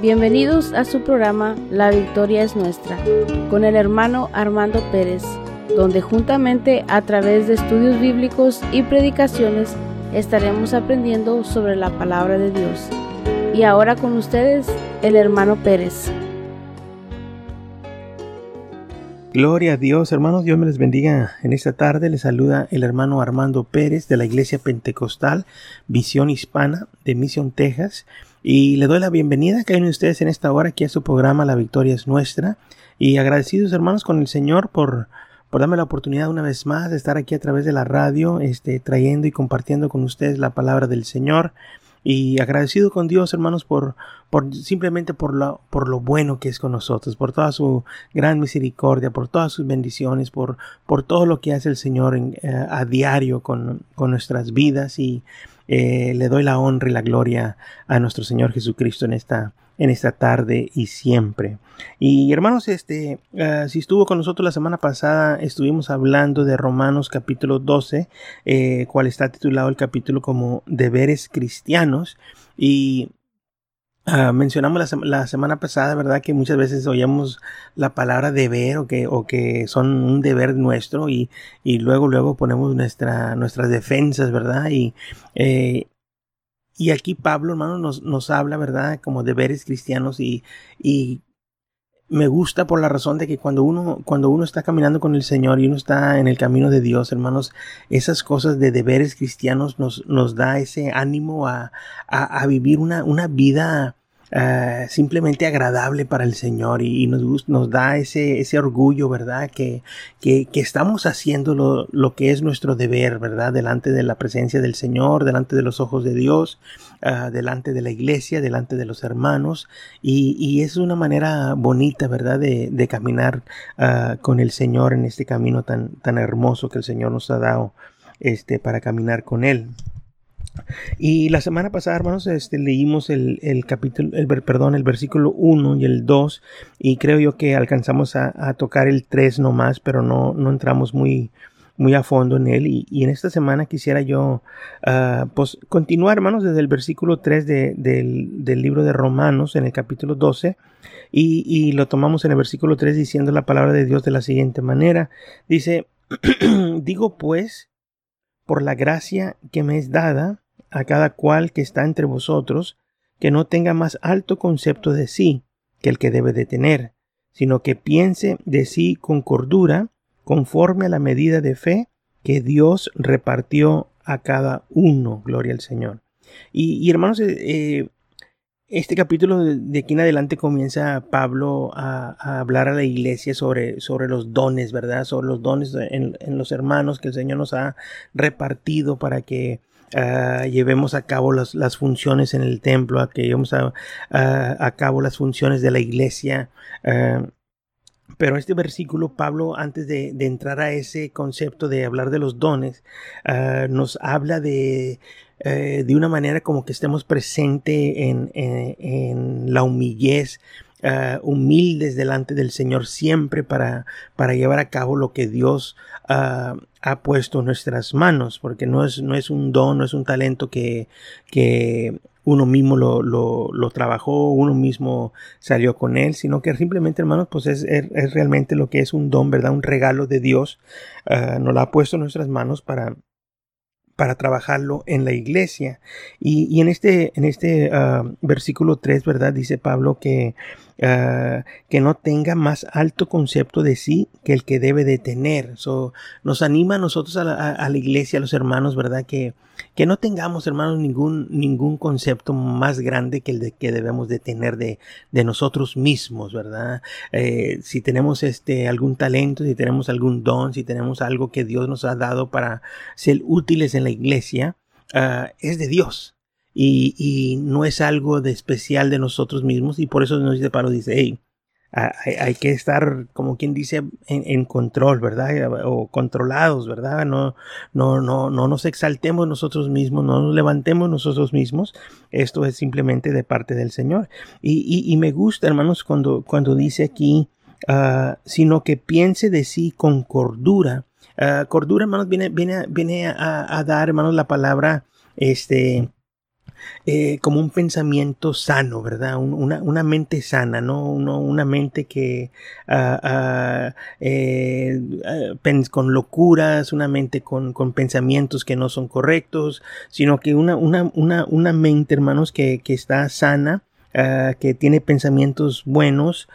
Bienvenidos a su programa La Victoria es Nuestra, con el hermano Armando Pérez, donde juntamente a través de estudios bíblicos y predicaciones estaremos aprendiendo sobre la palabra de Dios. Y ahora con ustedes, el hermano Pérez. Gloria a Dios, hermanos, Dios me les bendiga. En esta tarde les saluda el hermano Armando Pérez de la Iglesia Pentecostal Visión Hispana de Mission, Texas. Y le doy la bienvenida a cada de ustedes en esta hora aquí a su programa La Victoria es Nuestra. Y agradecidos hermanos con el Señor por, por darme la oportunidad una vez más de estar aquí a través de la radio, este, trayendo y compartiendo con ustedes la palabra del Señor. Y agradecido con Dios, hermanos, por, por simplemente por lo, por lo bueno que es con nosotros, por toda su gran misericordia, por todas sus bendiciones, por, por todo lo que hace el Señor en, eh, a diario con, con nuestras vidas. Y, eh, le doy la honra y la gloria a nuestro Señor Jesucristo en esta, en esta tarde y siempre. Y hermanos, este, uh, si estuvo con nosotros la semana pasada, estuvimos hablando de Romanos capítulo 12, eh, cual está titulado el capítulo como deberes cristianos. Y Uh, mencionamos la, la, semana pasada, ¿verdad? Que muchas veces oíamos la palabra deber o que, o que son un deber nuestro y, y luego, luego ponemos nuestra, nuestras defensas, ¿verdad? Y, eh, y aquí Pablo, hermano, nos, nos habla, ¿verdad? Como deberes cristianos y, y me gusta por la razón de que cuando uno, cuando uno está caminando con el Señor y uno está en el camino de Dios, hermanos, esas cosas de deberes cristianos nos, nos da ese ánimo a, a, a vivir una, una vida uh, simplemente agradable para el Señor y, nos, nos, da ese, ese orgullo, ¿verdad? Que, que, estamos haciendo lo, que es nuestro deber, ¿verdad? Delante de la presencia del Señor, delante de los ojos de Dios, uh, delante de la iglesia, delante de los hermanos y, es una manera bonita, ¿verdad? De, de caminar uh, con el Señor en este camino tan, tan hermoso que el Señor nos ha dado este, para caminar con Él. Y la semana pasada, hermanos, este, leímos el, el capítulo, el, perdón, el versículo 1 y el 2, y creo yo que alcanzamos a, tocar el 3 nomás, pero no, no entramos muy, muy a fondo en él. Y, en esta semana quisiera yo, uh, pues, continuar, hermanos, desde el versículo 3 de, del, del, libro de Romanos, en el capítulo 12, y, y lo tomamos en el versículo 3 diciendo la palabra de Dios de la siguiente manera. Dice, digo pues, por la gracia que me es dada, a cada cual que está entre vosotros, que no tenga más alto concepto de sí que el que debe de tener, sino que piense de sí con cordura, conforme a la medida de fe que Dios repartió a cada uno. Gloria al Señor. Y, y hermanos, eh, este capítulo de aquí en adelante comienza Pablo a, hablar a la iglesia sobre, sobre los dones, ¿verdad? Sobre los dones en los hermanos que el Señor nos ha repartido para que Llevemos a cabo las, las, funciones en el templo, a que llevemos a, a, a cabo las funciones de la iglesia. Uh, pero este versículo, Pablo, antes de, de, entrar a ese concepto de hablar de los dones, uh, nos habla de, de una manera como que estemos presentes en, en, en la humillez, Uh, humildes delante del Señor siempre para, para llevar a cabo lo que Dios uh, ha puesto en nuestras manos, porque no es, no es un don, no es un talento que, que uno mismo lo, lo, trabajó, uno mismo salió con él, sino que simplemente, hermanos, pues es, es, realmente lo que es un don, ¿verdad? Un regalo de Dios, uh, nos lo ha puesto en nuestras manos para, para trabajarlo en la iglesia. Y, y en este, en este versículo 3, ¿verdad? Dice Pablo que, uh, que no tenga más alto concepto de sí que el que debe de tener. So, nos anima a nosotros, a la, iglesia, a los hermanos, ¿verdad? Que, que no tengamos, hermanos, ningún, ningún concepto más grande que el de que debemos de tener de, de nosotros mismos, ¿verdad? Eh, si tenemos este, algún talento, si tenemos algún don, si tenemos algo que Dios nos ha dado para ser útiles en la iglesia, uh, es de Dios. Y, no es algo de especial de nosotros mismos y por eso nos dice dice hey hay, que estar como quien dice en, control verdad o controlados verdad no no no no nos exaltemos nosotros mismos no nos levantemos nosotros mismos. Esto es simplemente de parte del Señor y, me gusta hermanos cuando cuando dice aquí uh, sino que piense de sí con cordura. Uh, cordura hermanos viene viene viene a, a dar hermanos la palabra este eh, como un pensamiento sano, ¿verdad? una, una, mente sana, no una mente que ah, ah, eh, ah, con locuras, una mente con, con, pensamientos que no son correctos, sino que una, una, una, una mente, hermanos, que, que está sana, que tiene pensamientos buenos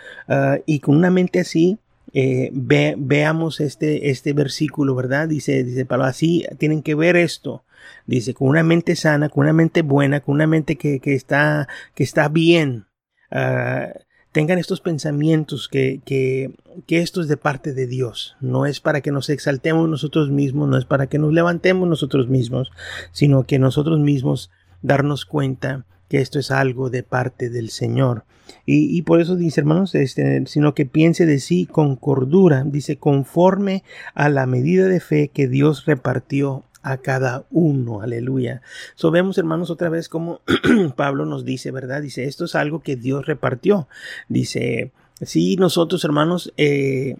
y con una mente así eh, veamos este, este versículo, ¿verdad? Dice, dice Pablo, así tienen que ver esto. Dice, con una mente sana, con una mente buena, con una mente que, que está, que está bien. Ah, tengan estos pensamientos que, que, que, esto es de parte de Dios. No es para que nos exaltemos nosotros mismos, no es para que nos levantemos nosotros mismos, sino que nosotros mismos darnos cuenta que esto es algo de parte del Señor. Y, por eso dice, hermanos, este, sino que piense de sí con cordura, dice, conforme a la medida de fe que Dios repartió a cada uno. Aleluya. So vemos, hermanos, otra vez como Pablo nos dice, ¿verdad? Dice, esto es algo que Dios repartió. Dice, si nosotros, hermanos, eh,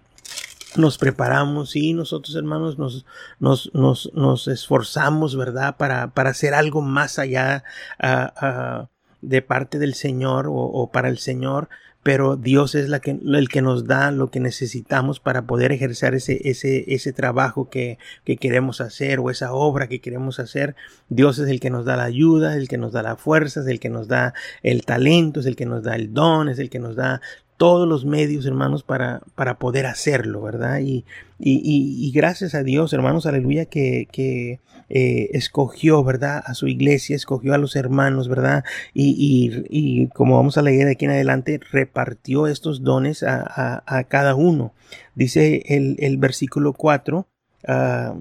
nos preparamos y nosotros hermanos nos, nos, nos, nos esforzamos, ¿verdad? Para, para hacer algo más allá ah, ah, de parte del Señor o, para el Señor, pero Dios es la que, el que nos da lo que necesitamos para poder ejercer ese, ese, ese trabajo que, que, queremos hacer o esa obra que queremos hacer. Dios es el que nos da la ayuda, el que nos da la fuerza, es el que nos da el talento, es el que nos da el don, es el que nos da todos los medios, hermanos, para, para poder hacerlo, ¿verdad? Y, y, gracias a Dios, hermanos, aleluya, que, que eh, escogió, ¿verdad? A su iglesia, escogió a los hermanos, ¿verdad? Y, como vamos a leer aquí en adelante, repartió estos dones a, a, cada uno. Dice el, el versículo 4, ah,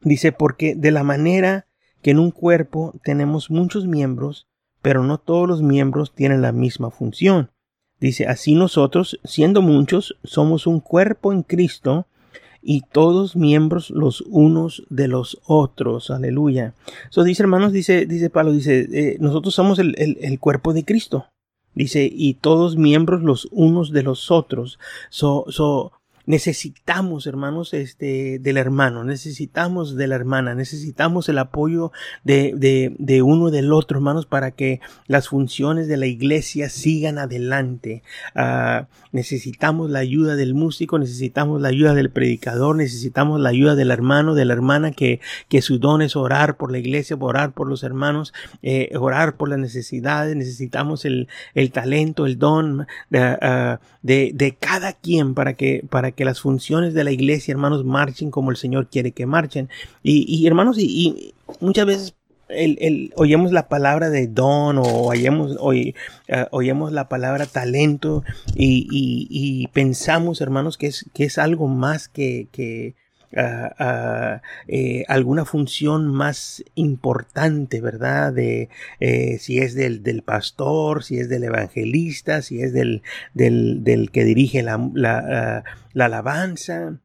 dice, porque de la manera que en un cuerpo tenemos muchos miembros, pero no todos los miembros tienen la misma función. Dice, así nosotros, siendo muchos, somos un cuerpo en Cristo y todos miembros los unos de los otros. Aleluya. So dice, hermanos, dice, dice Pablo, dice, eh, nosotros somos el, el, cuerpo de Cristo. Dice, y todos miembros los unos de los otros. So, so, necesitamos, hermanos, este, del hermano, necesitamos de la hermana, necesitamos el apoyo de, de, de uno del otro, hermanos, para que las funciones de la iglesia sigan adelante. Ah, necesitamos la ayuda del músico, necesitamos la ayuda del predicador, necesitamos la ayuda del hermano, de la hermana, que, que su don es orar por la iglesia, orar por los hermanos, eh, orar por las necesidades, necesitamos el, el talento, el don ah, de, de, cada quien para que, para que que las funciones de la iglesia, hermanos, marchen como el Señor quiere que marchen. Y, hermanos, y, muchas veces el, oímos la palabra de don o oímos, oí, uh, la palabra talento y, pensamos, hermanos, que es, que es algo más que, que eh, alguna función más importante, ¿verdad? De eh, si es del, del, pastor, si es del evangelista, si es del, del, del que dirige la, la, la alabanza.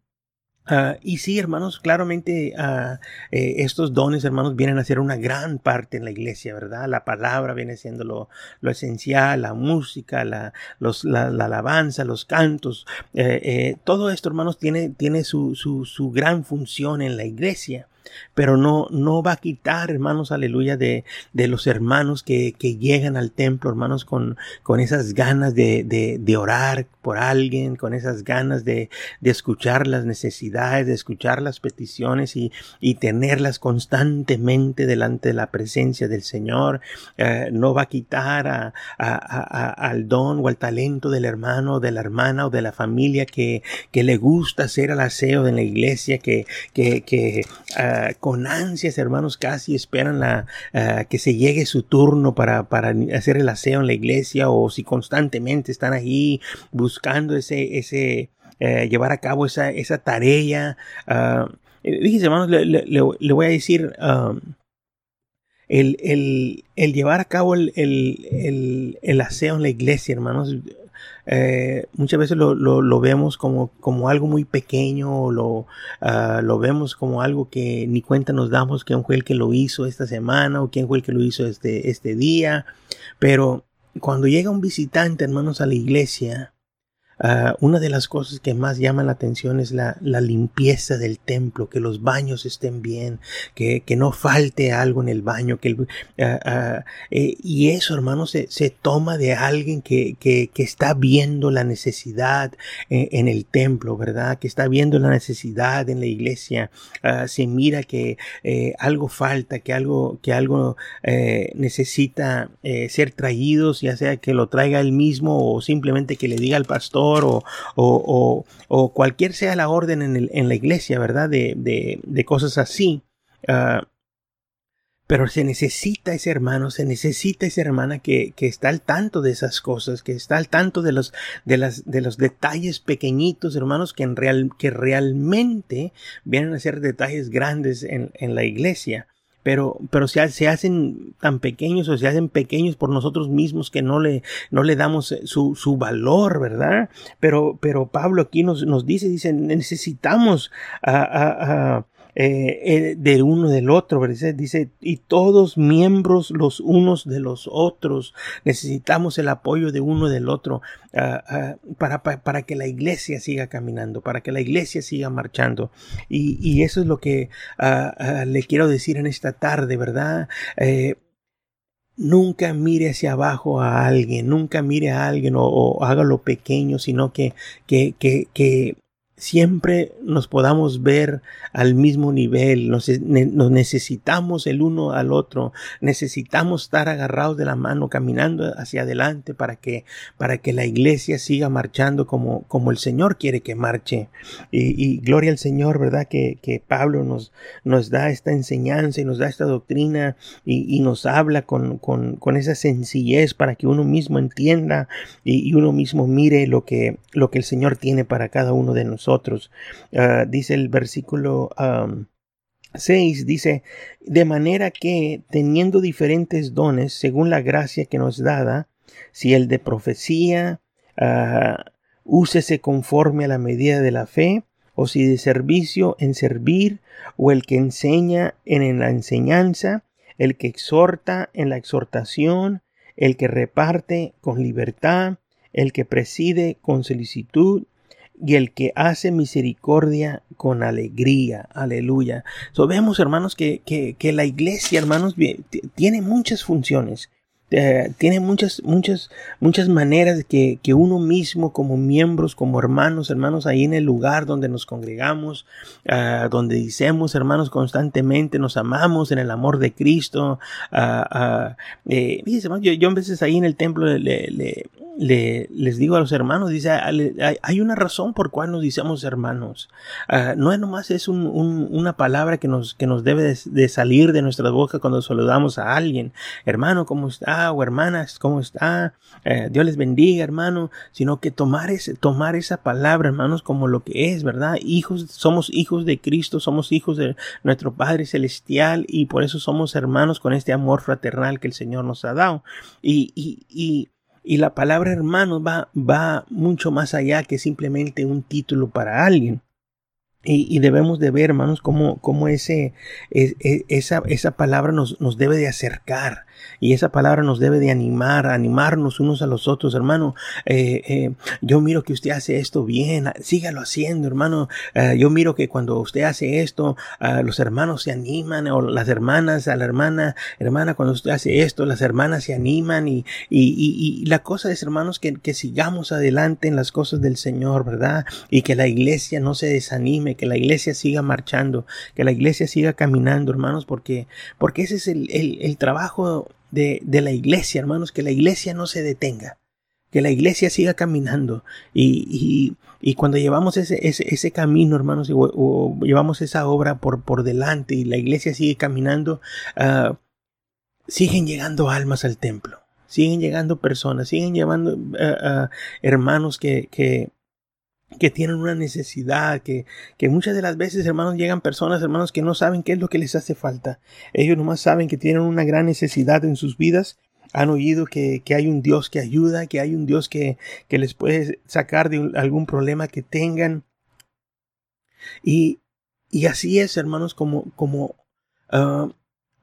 Ah, y sí, hermanos, claramente uh, estos dones, hermanos, vienen a ser una gran parte en la iglesia, ¿verdad? La palabra viene siendo lo, lo esencial, la música, la, los, la, la alabanza, los cantos. Eh, eh, todo esto, hermanos, tiene, tiene su, su, su gran función en la iglesia pero no, no va a quitar, hermanos, aleluya, de, de los hermanos que, que, llegan al templo, hermanos, con, con esas ganas de, de, de orar por alguien, con esas ganas de, de, escuchar las necesidades, de escuchar las peticiones y, y tenerlas constantemente delante de la presencia del Señor. Eh, no va a quitar a, a, al don o al talento del hermano, de la hermana o de la familia que, que le gusta hacer el aseo en la iglesia, que, que, que uh, con ansias, hermanos, casi esperan la, que se llegue su turno para, para hacer el aseo en la iglesia o si constantemente están ahí buscando ese, ese, eh, llevar a cabo esa, esa tarea. Uh, hermanos, le, le, voy a decir, el, el, el, llevar a cabo el, el, aseo en la iglesia, hermanos, eh, muchas veces lo, lo, vemos como, como, algo muy pequeño, o lo, ah, lo vemos como algo que ni cuenta nos damos quién fue el que lo hizo esta semana o quién fue el que lo hizo este, este día. Pero cuando llega un visitante, hermanos, a la iglesia, ah, una de las cosas que más llama la atención es la, la limpieza del templo, que los baños estén bien, que, que no falte algo en el baño, que ah, ah, eh, y eso, hermanos, se, se, toma de alguien que, que, que está viendo la necesidad en, en, el templo, ¿verdad? Que está viendo la necesidad en la iglesia, se mira que eh, algo falta, que algo, que algo eh, necesita eh, ser traídos, ya sea que lo traiga él mismo o simplemente que le diga al pastor o, o, o, cualquier sea la orden en, la iglesia, ¿verdad? De, de, cosas así. Uh, pero se necesita ese hermano, se necesita esa hermana que, que, está al tanto de esas cosas, que está al tanto de los, de las, de los detalles pequeñitos, hermanos, que en real, que realmente vienen a ser detalles grandes en, en la iglesia pero, pero se, se, hacen tan pequeños o se hacen pequeños por nosotros mismos que no le, no le damos eh, su, su valor, ¿verdad? Pero, pero Pablo aquí nos, nos dice, dice, necesitamos a, a, a eh, eh, de uno del otro, ¿verdad? dice, y todos miembros los unos de los otros, necesitamos el apoyo de uno del otro uh, uh, para, para, que la iglesia siga caminando, para que la iglesia siga marchando. Y, y eso es lo que uh, le quiero decir en esta tarde, ¿verdad? Eh, Nunca mire hacia abajo a alguien, nunca mire a alguien o, o hágalo pequeño, sino que, que, que, que siempre nos podamos ver al mismo nivel, nos, necesitamos el uno al otro, necesitamos estar agarrados de la mano, caminando hacia adelante para que, para que la iglesia siga marchando como, como el Señor quiere que marche. Y, y gloria al Señor, ¿verdad? Que, que, Pablo nos, nos da esta enseñanza y nos da esta doctrina y, y nos habla con, con, con, esa sencillez para que uno mismo entienda y, y uno mismo mire lo que, lo que el Señor tiene para cada uno de nosotros. Uh, dice el versículo um, 6, dice, de manera que teniendo diferentes dones según la gracia que nos dada, si el de profecía, uh, úsese conforme a la medida de la fe, o si de servicio en servir, o el que enseña en la enseñanza, el que exhorta en la exhortación, el que reparte con libertad, el que preside con solicitud, y el que hace misericordia con alegría. Aleluya. So, vemos, hermanos, que, que, que la iglesia, hermanos, tiene muchas funciones. Eh, tiene muchas, muchas, muchas maneras que, que uno mismo como miembros, como hermanos, hermanos, ahí en el lugar donde nos congregamos, uh, donde decimos, hermanos, constantemente nos amamos en el amor de Cristo. Uh, eh, yo, a veces ahí en el templo le, le, le, les digo a los hermanos, dice, hay una razón por cual nos decimos hermanos. No es nomás es un, un, una palabra que nos, que nos debe de, salir de nuestra boca cuando saludamos a alguien. Hermano, ¿cómo está? O hermanas, ¿cómo está? Uh, Dios les bendiga, hermano. Sino que tomar, ese, tomar esa palabra, hermanos, como lo que es, ¿verdad? Hijos, somos hijos de Cristo, somos hijos de nuestro Padre Celestial y por eso somos hermanos con este amor fraternal que el Señor nos ha dado. Y, y, y la palabra hermano va, va mucho más allá que simplemente un título para alguien. Y, debemos de ver, hermanos, cómo, cómo ese, es, esa, esa palabra nos, nos debe de acercar y esa palabra nos debe de animar, animarnos unos a los otros, hermano. Eh, eh, yo miro que usted hace esto bien, sígalo haciendo, hermano. Eh, yo miro que cuando usted hace esto, uh, los hermanos se animan, o las hermanas, a la hermana, hermana, cuando usted hace esto, las hermanas se animan y, y, y, y la cosa es, hermanos, que, que sigamos adelante en las cosas del Señor, ¿verdad? Y que la iglesia no se desanime, que la iglesia siga marchando, que la iglesia siga caminando, hermanos, porque, porque ese es el, el, el trabajo de, de la iglesia, hermanos, que la iglesia no se detenga, que la iglesia siga caminando. Y, y, y cuando llevamos ese, ese, ese camino, hermanos, o, llevamos esa obra por, por delante y la iglesia sigue caminando, uh, siguen llegando almas al templo, siguen llegando personas, siguen llevando uh, uh, hermanos que, que, que tienen una necesidad, que, que muchas de las veces, hermanos, llegan personas, hermanos, que no saben qué es lo que les hace falta. Ellos nomás saben que tienen una gran necesidad en sus vidas. Han oído que, que hay un Dios que ayuda, que hay un Dios que, que les puede sacar de algún problema que tengan. Y, y así es, hermanos, como, como uh,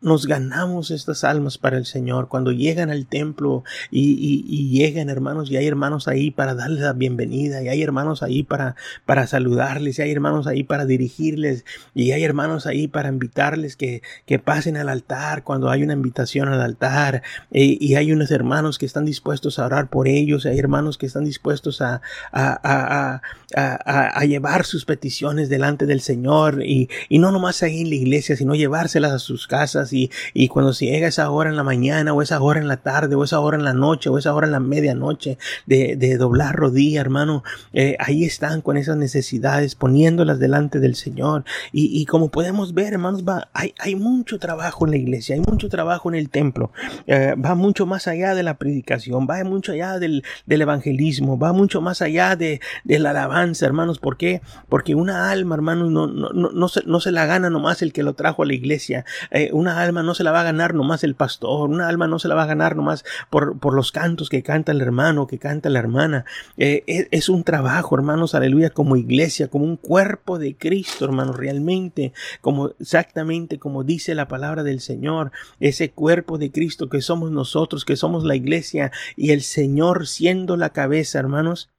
nos ganamos estas almas para el Señor, cuando llegan al templo y, y, llegan hermanos y hay hermanos ahí para darles la bienvenida y hay hermanos ahí para, para saludarles y hay hermanos ahí para dirigirles y hay hermanos ahí para invitarles que, que pasen al altar cuando hay una invitación al altar. Y hay unos hermanos que están dispuestos a orar por ellos, hay hermanos que están dispuestos a, a, a, a llevar sus peticiones delante del Señor y, y no nomás ahí en la iglesia, sino llevárselas a sus casas y, cuando se llega esa hora en la mañana o esa hora en la tarde o esa hora en la noche o esa hora en la medianoche de, doblar rodilla, hermano, eh, ahí están con esas necesidades poniéndolas delante del Señor. Y, como podemos ver, hermanos, va, hay, hay mucho trabajo en la iglesia, hay mucho trabajo en el templo, eh, va mucho más allá de la predicación, va mucho allá del, del evangelismo, va mucho más allá de, de, la alabanza, hermanos, ¿por qué? Porque una alma, hermanos, no, no, no, no, se, no se la gana nomás el que lo trajo a la iglesia, eh, una alma no se la va a ganar nomás el pastor, una alma no se la va a ganar nomás por, por los cantos que canta el hermano, que canta la hermana. Eh, es, un trabajo, hermanos, aleluya, como iglesia, como un cuerpo de Cristo, hermanos, realmente, como exactamente como dice la palabra del Señor, ese cuerpo de Cristo que somos nosotros, que somos la iglesia y el Señor siendo la cabeza, hermanos,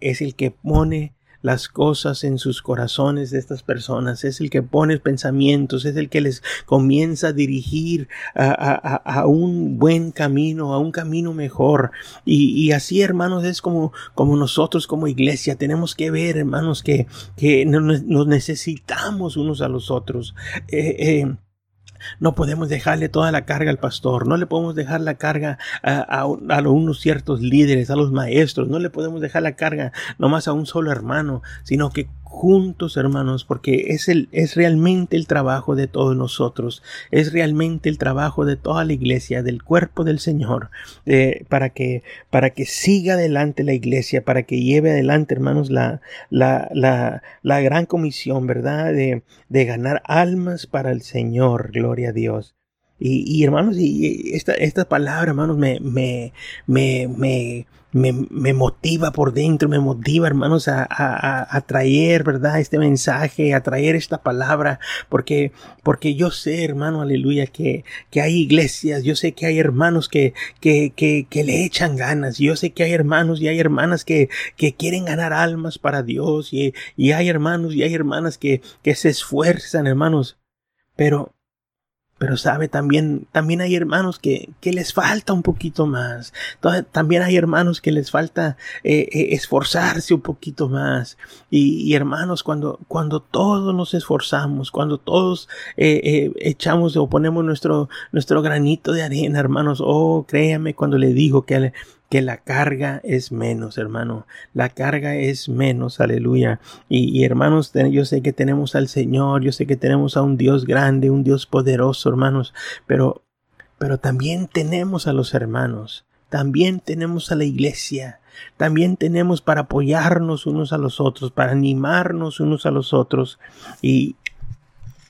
es el que pone las cosas en sus corazones de estas personas, es el que pone pensamientos, es el que les comienza a dirigir a, un buen camino, a un camino mejor. Y, así, hermanos, es como, como nosotros como iglesia tenemos que ver, hermanos, que, que nos necesitamos unos a los otros. Eh, eh, no podemos dejarle toda la carga al pastor, no le podemos dejar la carga a, a, unos ciertos líderes, a los maestros, no le podemos dejar la carga nomás a un solo hermano, sino que juntos, hermanos, porque es, el, es realmente el trabajo de todos nosotros, es realmente el trabajo de toda la iglesia, del cuerpo del Señor, eh, para, que, para que siga adelante la iglesia, para que lleve adelante, hermanos, la, la, la, la gran comisión, ¿verdad? De, de ganar almas para el Señor, gloria a Dios. Y, y hermanos, y esta, esta palabra, hermanos, me, me, me, me me, me, motiva por dentro, me motiva, hermanos, a, a, a, traer, ¿verdad? Este mensaje, a traer esta palabra, porque, porque yo sé, hermano, aleluya, que, que hay iglesias, yo sé que hay hermanos que, que, que, que le echan ganas, yo sé que hay hermanos y hay hermanas que, que quieren ganar almas para Dios, y, y hay hermanos y hay hermanas que, que se esfuerzan, hermanos, pero, pero sabe, también, también hay hermanos que, que les falta un poquito más. también hay hermanos que les falta eh, eh, esforzarse un poquito más. Y, hermanos, cuando, cuando todos nos esforzamos, cuando todos eh, echamos o ponemos nuestro, nuestro granito de arena, hermanos, oh, créame cuando le digo que que la carga es menos, hermano. La carga es menos, aleluya. Y, hermanos, yo sé que tenemos al Señor, yo sé que tenemos a un Dios grande, un Dios poderoso, hermanos, pero, pero también tenemos a los hermanos, también tenemos a la iglesia, también tenemos para apoyarnos unos a los otros, para animarnos unos a los otros. Y,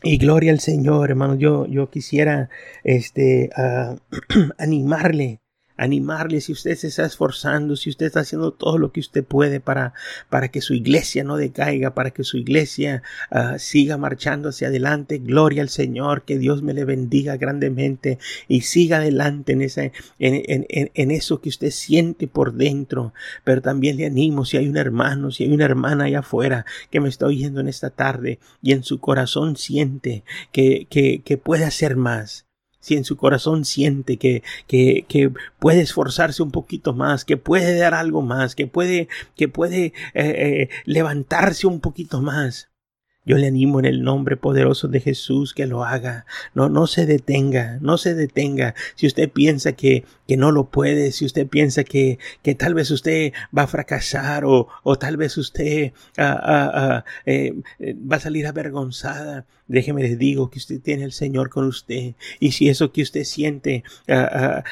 y gloria al Señor, hermano. Yo, yo quisiera este, ah, animarle animarle si usted se está esforzando, si usted está haciendo todo lo que usted puede para, para que su iglesia no decaiga, para que su iglesia ah, siga marchando hacia adelante. Gloria al Señor, que Dios me le bendiga grandemente y siga adelante en, esa, en, en, en, eso que usted siente por dentro. Pero también le animo si hay un hermano, si hay una hermana allá afuera que me está oyendo en esta tarde y en su corazón siente que, que, que puede hacer más si en su corazón siente que, que, que, puede esforzarse un poquito más, que puede dar algo más, que puede, que puede eh, eh, levantarse un poquito más, yo le animo en el nombre poderoso de Jesús que lo haga. No, no se detenga, no se detenga. Si usted piensa que, que no lo puede, si usted piensa que, que tal vez usted va a fracasar o, o tal vez usted ah, ah, ah, eh, va a salir avergonzada, déjeme les digo que usted tiene el Señor con usted. Y si eso que usted siente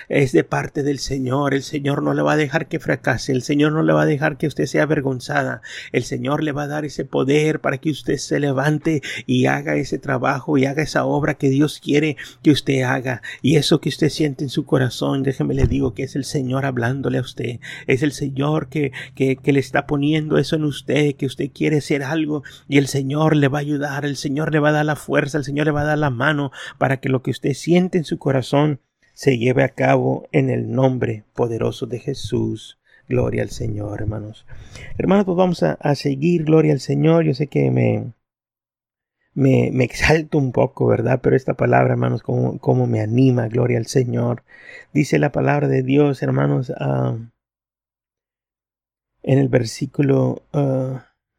es de parte del Señor, el Señor no le va a dejar que fracase, el Señor no le va a dejar que usted sea avergonzada. El Señor le va a dar ese poder para que usted se levante y haga ese trabajo y haga esa obra que Dios quiere que usted haga. Y eso que usted siente en su corazón, déjeme déjeme le digo que es el Señor hablándole a usted. Es el Señor que, que, que le está poniendo eso en usted, que usted quiere hacer algo y el Señor le va a ayudar, el Señor le va a dar la fuerza, el Señor le va a dar la mano para que lo que usted siente en su corazón se lleve a cabo en el nombre poderoso de Jesús. Gloria al Señor, hermanos. Hermanos, pues vamos a, a seguir, gloria al Señor. Yo sé que me, me, me, exalto un poco, ¿verdad? Pero esta palabra, hermanos, como, como me anima, gloria al Señor. Dice la palabra de Dios, hermanos, uh, en el versículo, uh,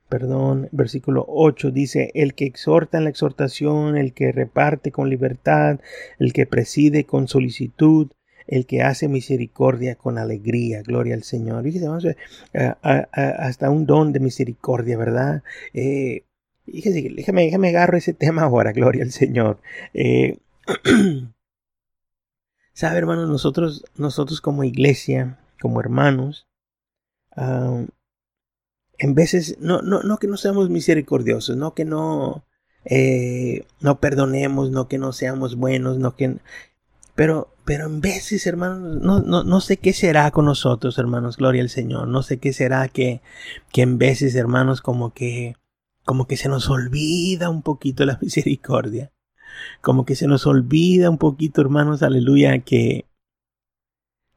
perdón, versículo 8 dice, el que exhorta en la exhortación, el que reparte con libertad, el que preside con solicitud, el que hace misericordia con alegría, gloria al Señor. Fíjese, vamos a, a, hasta un don de misericordia, ¿verdad? Eh, Fíjese, déjame, déjame agarro ese tema ahora, gloria al Señor. Eh, Sabe, hermanos, nosotros, nosotros como iglesia, como hermanos, en veces, no, no, no que no seamos misericordiosos, no que no, eh, no perdonemos, no que no seamos buenos, no que, pero, pero en veces, hermanos, no, no, no sé qué será con nosotros, hermanos, gloria al Señor, no sé qué será que, que en veces, hermanos, como que, como que se nos olvida un poquito la misericordia. Como que se nos olvida un poquito, hermanos, aleluya, que,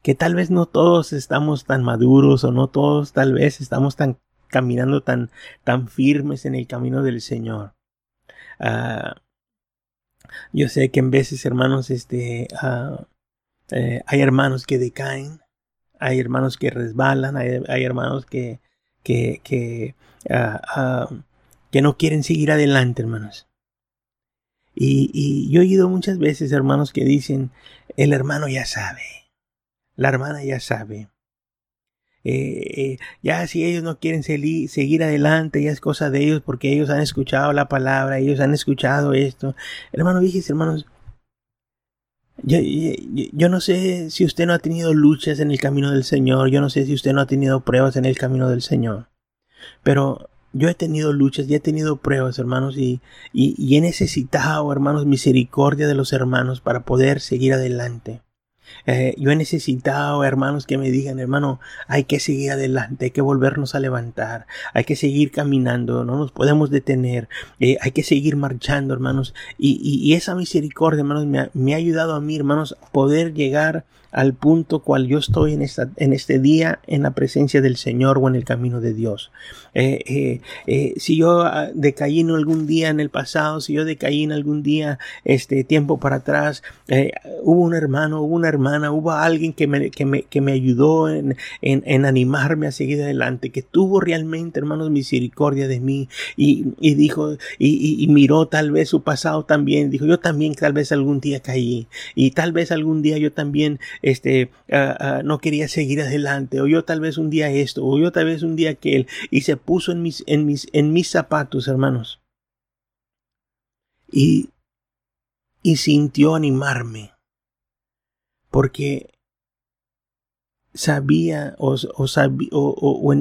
que tal vez no todos estamos tan maduros o no todos tal vez estamos tan caminando tan, tan firmes en el camino del Señor. Uh, yo sé que en veces, hermanos, este, uh, eh, hay hermanos que decaen, hay hermanos que resbalan, hay, hay hermanos que, que, que uh, que no quieren seguir adelante, hermanos. Y, yo he oído muchas veces hermanos que dicen, el hermano ya sabe, la hermana ya sabe. Eh, eh, ya si ellos no quieren seguir adelante, ya es cosa de ellos porque ellos han escuchado la palabra, ellos han escuchado esto. Hermano, fíjese, hermanos, yo, yo, no sé si usted no ha tenido luchas en el camino del Señor, yo no sé si usted no ha tenido pruebas en el camino del Señor, pero yo he tenido luchas y he tenido pruebas, hermanos, y, y, he necesitado, hermanos, misericordia de los hermanos para poder seguir adelante. Eh, yo he necesitado, hermanos, que me digan, hermano, hay que seguir adelante, hay que volvernos a levantar, hay que seguir caminando, no nos podemos detener, eh, hay que seguir marchando, hermanos. Y, y, esa misericordia, hermanos, me ha, me ha, ayudado a mí, hermanos, a poder llegar al punto cual yo estoy en, esta, en este día en la presencia del Señor o en el camino de Dios. Eh, eh, eh, si yo ah, decaí en algún día en el pasado, si yo decaí en algún día, este tiempo para atrás, hubo un hermano, hubo una hermana, hubo alguien que me, que me, que me ayudó en, en, en, animarme a seguir adelante, que tuvo realmente, hermanos, misericordia de mí y, y dijo, y, y, miró tal vez su pasado también, dijo, yo también tal vez algún día caí y tal vez algún día yo también este, ah, ah, no quería seguir adelante, o yo tal vez un día esto, o yo tal vez un día aquel, y se puso en mis, en mis, en mis zapatos, hermanos. Y, y sintió animarme, porque sabía o, o, sabía, o, o,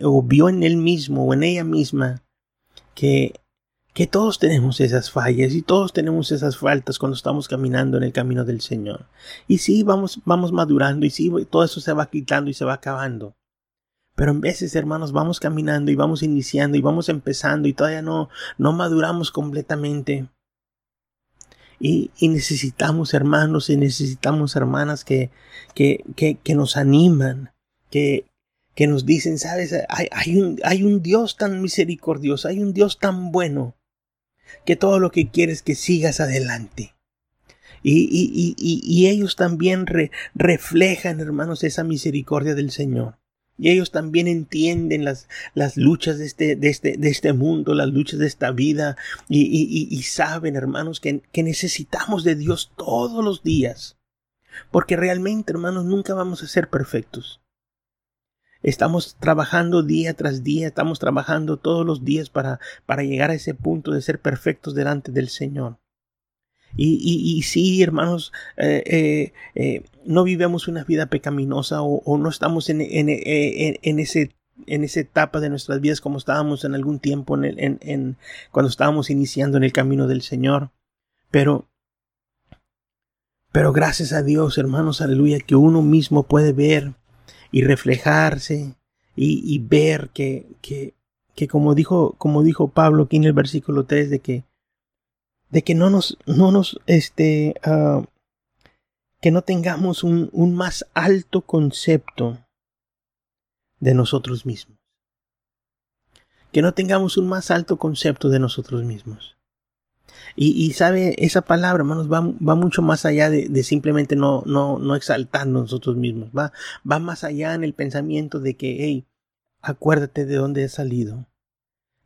o, vio en él mismo o en ella misma que que todos tenemos esas fallas y todos tenemos esas faltas cuando estamos caminando en el camino del Señor. Y sí, vamos, vamos madurando y sí, todo eso se va quitando y se va acabando. Pero en veces, hermanos, vamos caminando y vamos iniciando y vamos empezando y todavía no, no maduramos completamente. Y, y necesitamos hermanos y necesitamos hermanas que, que, que, que nos animan, que, que nos dicen, sabes, hay, hay, un, hay un Dios tan misericordioso, hay un Dios tan bueno, que todo lo que quieres es que sigas adelante. Y, y, y, y ellos también reflejan, hermanos, esa misericordia del Señor. Y ellos también entienden las, las luchas de este, de, este, de este mundo, las luchas de esta vida. Y, saben, hermanos, que, que necesitamos de Dios todos los días. Porque realmente, hermanos, nunca vamos a ser perfectos. Estamos trabajando día tras día, estamos trabajando todos los días para, para llegar a ese punto de ser perfectos delante del Señor. Y, y, y sí, hermanos, eh, eh, eh, no vivemos una vida pecaminosa o, no estamos en, en, en, ese en esa etapa de nuestras vidas como estábamos en algún tiempo en, en, en, cuando estábamos iniciando en el camino del Señor. Pero Pero gracias a Dios, hermanos, aleluya, que uno mismo puede ver y reflejarse y, ver que, que, que, como dijo, como dijo Pablo aquí en el versículo 3, de que, de que no nos, no nos, este, uh, que no tengamos un, un más alto concepto de nosotros mismos. Que no tengamos un más alto concepto de nosotros mismos. Y, sabe, esa palabra, hermanos, va, mucho más allá de, simplemente no, no, no exaltarnos nosotros mismos. Va, va más allá en el pensamiento de que, hey, acuérdate de dónde has salido.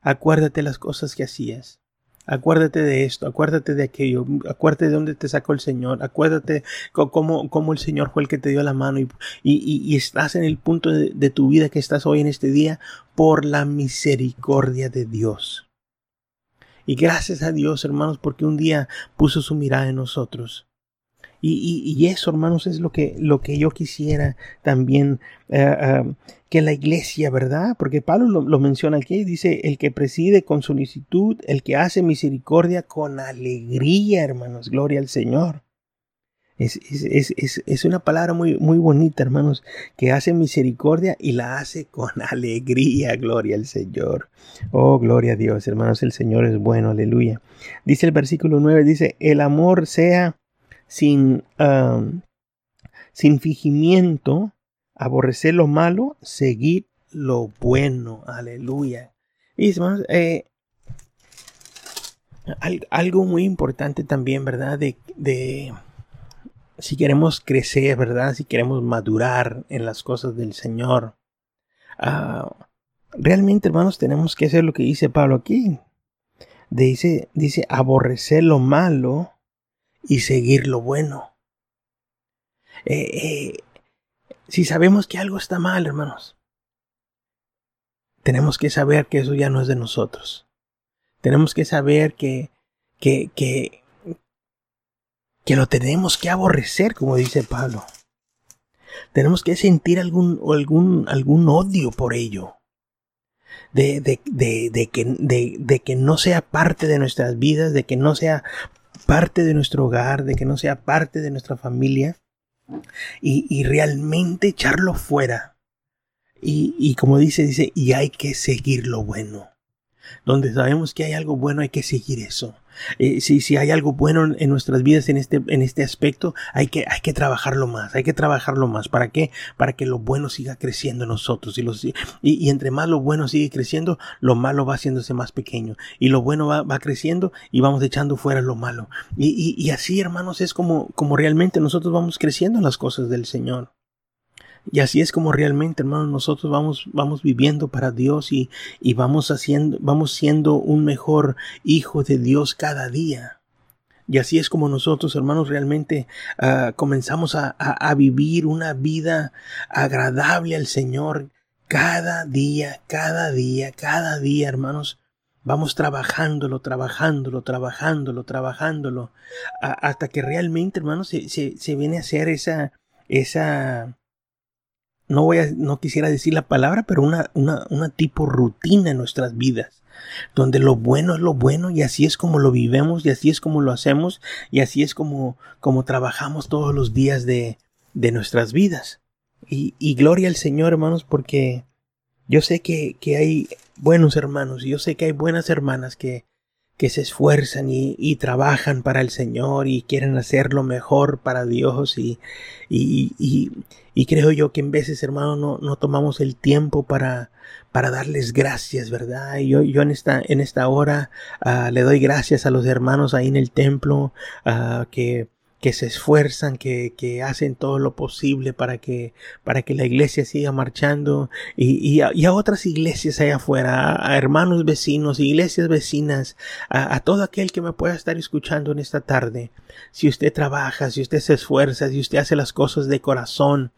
Acuérdate las cosas que hacías. Acuérdate de esto, acuérdate de aquello, acuérdate de dónde te sacó el Señor, acuérdate cómo, cómo el Señor fue el que te dio la mano y, y, estás en el punto de, de, tu vida que estás hoy en este día por la misericordia de Dios. Y gracias a Dios, hermanos, porque un día puso su mirada en nosotros. Y, y, eso, hermanos, es lo que, lo que yo quisiera también eh, eh, que la iglesia, ¿verdad? Porque Pablo lo, menciona aquí, dice, el que preside con solicitud, el que hace misericordia con alegría, hermanos, gloria al Señor. Es, es, es, es, una palabra muy, muy bonita, hermanos, que hace misericordia y la hace con alegría, gloria al Señor. Oh, gloria a Dios, hermanos, el Señor es bueno, aleluya. Dice el versículo 9, dice, el amor sea sin, sin fingimiento, aborrecer lo malo, seguir lo bueno. Aleluya. Y hermanos, eh, algo muy importante también, ¿verdad? De, si queremos crecer, ¿verdad? Si queremos madurar en las cosas del Señor. Ah, realmente, hermanos, tenemos que hacer lo que dice Pablo aquí. Dice, dice aborrecer lo malo y seguir lo bueno. Eh, eh, si sabemos que algo está mal, hermanos, tenemos que saber que eso ya no es de nosotros. Tenemos que saber que, que, que, que lo tenemos que aborrecer, como dice Pablo. Tenemos que sentir algún, algún, algún odio por ello. De, de, de, de, que, de, que no sea parte de nuestras vidas, de que no sea parte de nuestro hogar, de que no sea parte de nuestra familia y, y realmente echarlo fuera. Y, y como dice, dice, y hay que seguir lo bueno. Donde sabemos que hay algo bueno, hay que seguir eso. Eh, si, si hay algo bueno en nuestras vidas en este, en este aspecto, hay que, hay que trabajarlo más, hay que trabajarlo más. ¿Para qué? Para que lo bueno siga creciendo en nosotros. Y, los, y, y, entre más lo bueno sigue creciendo, lo malo va haciéndose más pequeño. Y lo bueno va, va creciendo y vamos echando fuera lo malo. Y, y, así, hermanos, es como, como realmente nosotros vamos creciendo en las cosas del Señor. Y así es como realmente, hermanos, nosotros vamos, vamos viviendo para Dios y, y vamos haciendo, vamos siendo un mejor hijo de Dios cada día. Y así es como nosotros, hermanos, realmente uh, comenzamos a, a, a, vivir una vida agradable al Señor cada día, cada día, cada día, hermanos. Vamos trabajándolo, trabajándolo, trabajándolo, trabajándolo, hasta que realmente, hermanos, se, se, se viene a hacer esa, esa, no voy a, no quisiera decir la palabra, pero una, una, una tipo rutina en nuestras vidas, donde lo bueno es lo bueno y así es como lo vivemos y así es como lo hacemos y así es como, como trabajamos todos los días de, de nuestras vidas. Y, y gloria al Señor, hermanos, porque yo sé que, que hay buenos hermanos y yo sé que hay buenas hermanas que, que se esfuerzan y, y, trabajan para el Señor y quieren hacer lo mejor para Dios y, y, y, y creo yo que en veces, hermano, no, no tomamos el tiempo para, para darles gracias, ¿verdad? Yo, yo en esta, en esta hora uh, le doy gracias a los hermanos ahí en el templo uh, que que se esfuerzan, que, que, hacen todo lo posible para que, para que la iglesia siga marchando y, y, a, y a, otras iglesias allá afuera, a, hermanos vecinos, iglesias vecinas, a, a, todo aquel que me pueda estar escuchando en esta tarde. Si usted trabaja, si usted se esfuerza, si usted hace las cosas de corazón,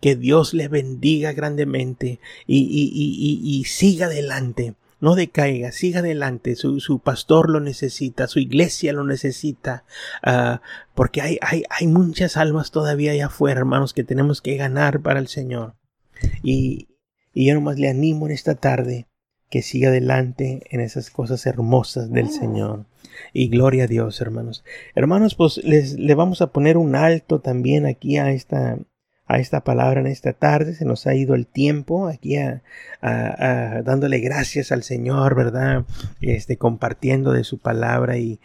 que Dios le bendiga grandemente y, y, y, y siga adelante no decaiga, siga adelante, su, su, pastor lo necesita, su iglesia lo necesita, uh, porque hay, hay, hay muchas almas todavía allá afuera, hermanos, que tenemos que ganar para el Señor. Y, y yo nomás le animo en esta tarde que siga adelante en esas cosas hermosas del Señor. Y gloria a Dios, hermanos. Hermanos, pues les, le vamos a poner un alto también aquí a esta, a esta palabra en esta tarde. Se nos ha ido el tiempo aquí a, dándole gracias al Señor, ¿verdad? Este, compartiendo de su palabra y,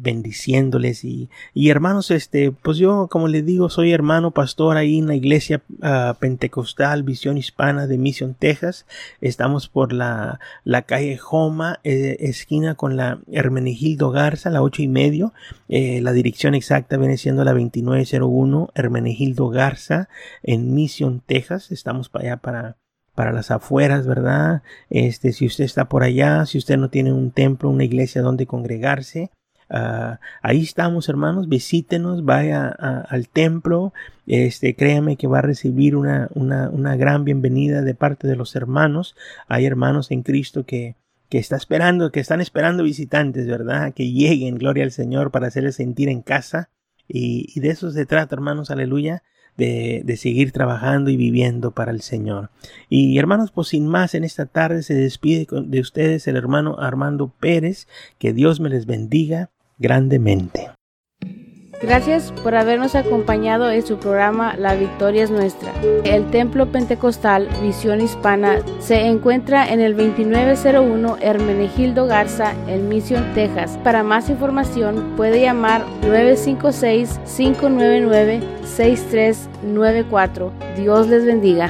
bendiciéndoles. Y, y, hermanos, este, pues yo, como les digo, soy hermano pastor ahí en la iglesia ah, pentecostal Visión Hispana de Mission, Texas. Estamos por la, la calle Joma, eh, esquina con la Hermenegildo Garza, la ocho y medio. Eh, la dirección exacta viene siendo la 2901 Hermenegildo Garza en Mission, Texas. Estamos para allá para, para las afueras, ¿verdad? Este, si usted está por allá, si usted no tiene un templo, una iglesia donde congregarse, ah, ahí estamos, hermanos. Visítenos, vaya al templo. Este, créame que va a recibir una, una, una, gran bienvenida de parte de los hermanos. Hay hermanos en Cristo que, que está esperando, que están esperando visitantes, ¿verdad? Que lleguen, gloria al Señor, para hacerles sentir en casa. Y, y de eso se trata, hermanos, aleluya de, seguir trabajando y viviendo para el Señor. Y hermanos, pues sin más, en esta tarde se despide de ustedes el hermano Armando Pérez. Que Dios me les bendiga grandemente. Gracias por habernos acompañado en su programa La Victoria es Nuestra. El Templo Pentecostal Visión Hispana se encuentra en el 2901 Hermenegildo Garza en Mission, Texas. Para más información puede llamar 956-599-6394. Dios les bendiga.